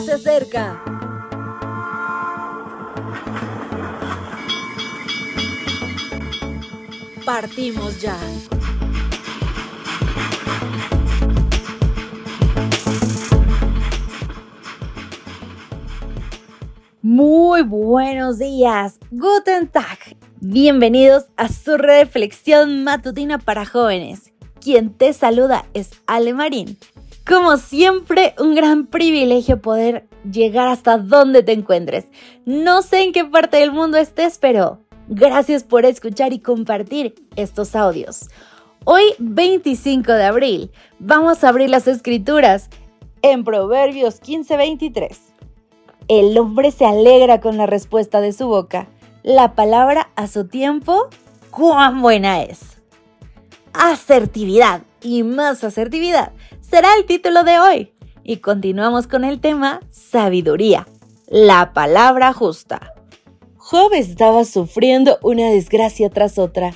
se acerca. Partimos ya. Muy buenos días, Guten Tag. Bienvenidos a su reflexión matutina para jóvenes. Quien te saluda es Ale Marín. Como siempre, un gran privilegio poder llegar hasta donde te encuentres. No sé en qué parte del mundo estés, pero gracias por escuchar y compartir estos audios. Hoy, 25 de abril, vamos a abrir las escrituras en Proverbios 15:23. El hombre se alegra con la respuesta de su boca. La palabra a su tiempo, cuán buena es. Asertividad y más asertividad será el título de hoy. Y continuamos con el tema sabiduría, la palabra justa. Job estaba sufriendo una desgracia tras otra.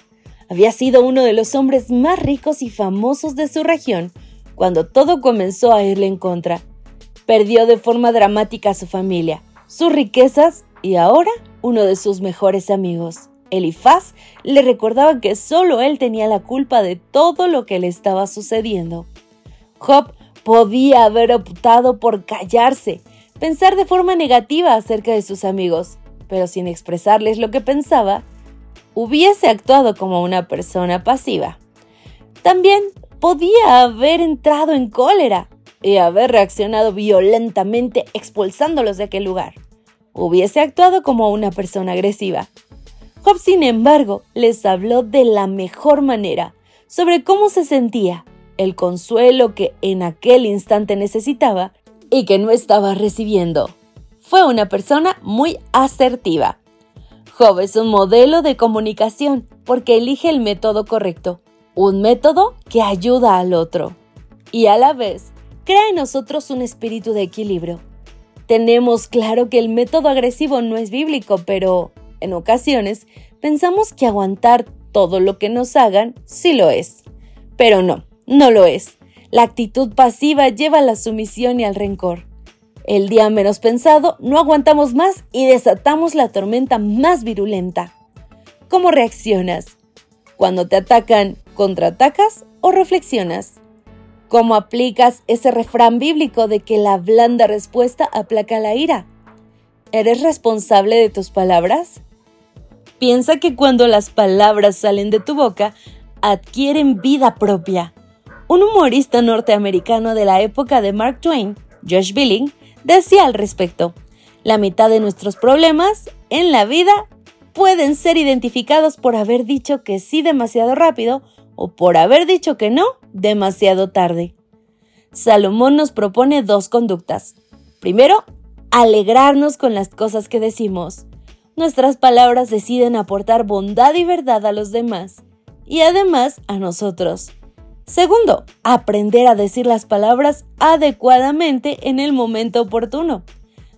Había sido uno de los hombres más ricos y famosos de su región cuando todo comenzó a irle en contra perdió de forma dramática a su familia, sus riquezas y ahora uno de sus mejores amigos. Elifaz le recordaba que solo él tenía la culpa de todo lo que le estaba sucediendo. Job podía haber optado por callarse, pensar de forma negativa acerca de sus amigos, pero sin expresarles lo que pensaba, hubiese actuado como una persona pasiva. También podía haber entrado en cólera, y haber reaccionado violentamente expulsándolos de aquel lugar. Hubiese actuado como una persona agresiva. Job, sin embargo, les habló de la mejor manera sobre cómo se sentía, el consuelo que en aquel instante necesitaba y que no estaba recibiendo. Fue una persona muy asertiva. Job es un modelo de comunicación porque elige el método correcto, un método que ayuda al otro y a la vez crea en nosotros un espíritu de equilibrio. Tenemos claro que el método agresivo no es bíblico, pero en ocasiones pensamos que aguantar todo lo que nos hagan sí lo es. Pero no, no lo es. La actitud pasiva lleva a la sumisión y al rencor. El día menos pensado, no aguantamos más y desatamos la tormenta más virulenta. ¿Cómo reaccionas? Cuando te atacan, ¿contraatacas o reflexionas? ¿Cómo aplicas ese refrán bíblico de que la blanda respuesta aplaca la ira? ¿Eres responsable de tus palabras? Piensa que cuando las palabras salen de tu boca, adquieren vida propia. Un humorista norteamericano de la época de Mark Twain, Josh Billing, decía al respecto, la mitad de nuestros problemas en la vida pueden ser identificados por haber dicho que sí demasiado rápido o por haber dicho que no demasiado tarde. Salomón nos propone dos conductas. Primero, alegrarnos con las cosas que decimos. Nuestras palabras deciden aportar bondad y verdad a los demás y además a nosotros. Segundo, aprender a decir las palabras adecuadamente en el momento oportuno.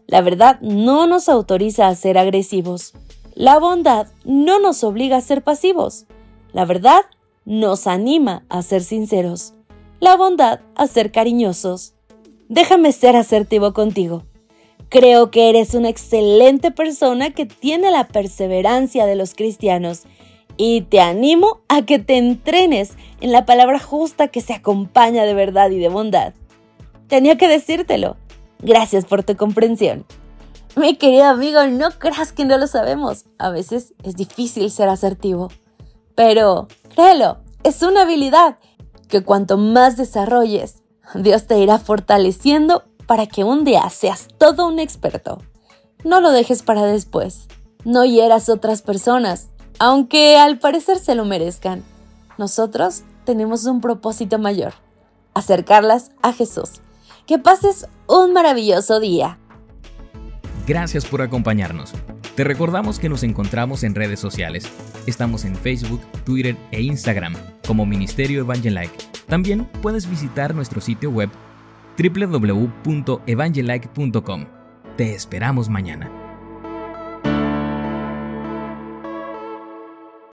La verdad no nos autoriza a ser agresivos. La bondad no nos obliga a ser pasivos. La verdad nos anima a ser sinceros, la bondad a ser cariñosos. Déjame ser asertivo contigo. Creo que eres una excelente persona que tiene la perseverancia de los cristianos y te animo a que te entrenes en la palabra justa que se acompaña de verdad y de bondad. Tenía que decírtelo. Gracias por tu comprensión. Mi querido amigo, no creas que no lo sabemos. A veces es difícil ser asertivo. Pero Créelo, es una habilidad que cuanto más desarrolles, Dios te irá fortaleciendo para que un día seas todo un experto. No lo dejes para después. No hieras otras personas, aunque al parecer se lo merezcan. Nosotros tenemos un propósito mayor, acercarlas a Jesús. Que pases un maravilloso día. Gracias por acompañarnos. Te recordamos que nos encontramos en redes sociales. Estamos en Facebook, Twitter e Instagram como Ministerio Evangelike. También puedes visitar nuestro sitio web www.evangelike.com. Te esperamos mañana.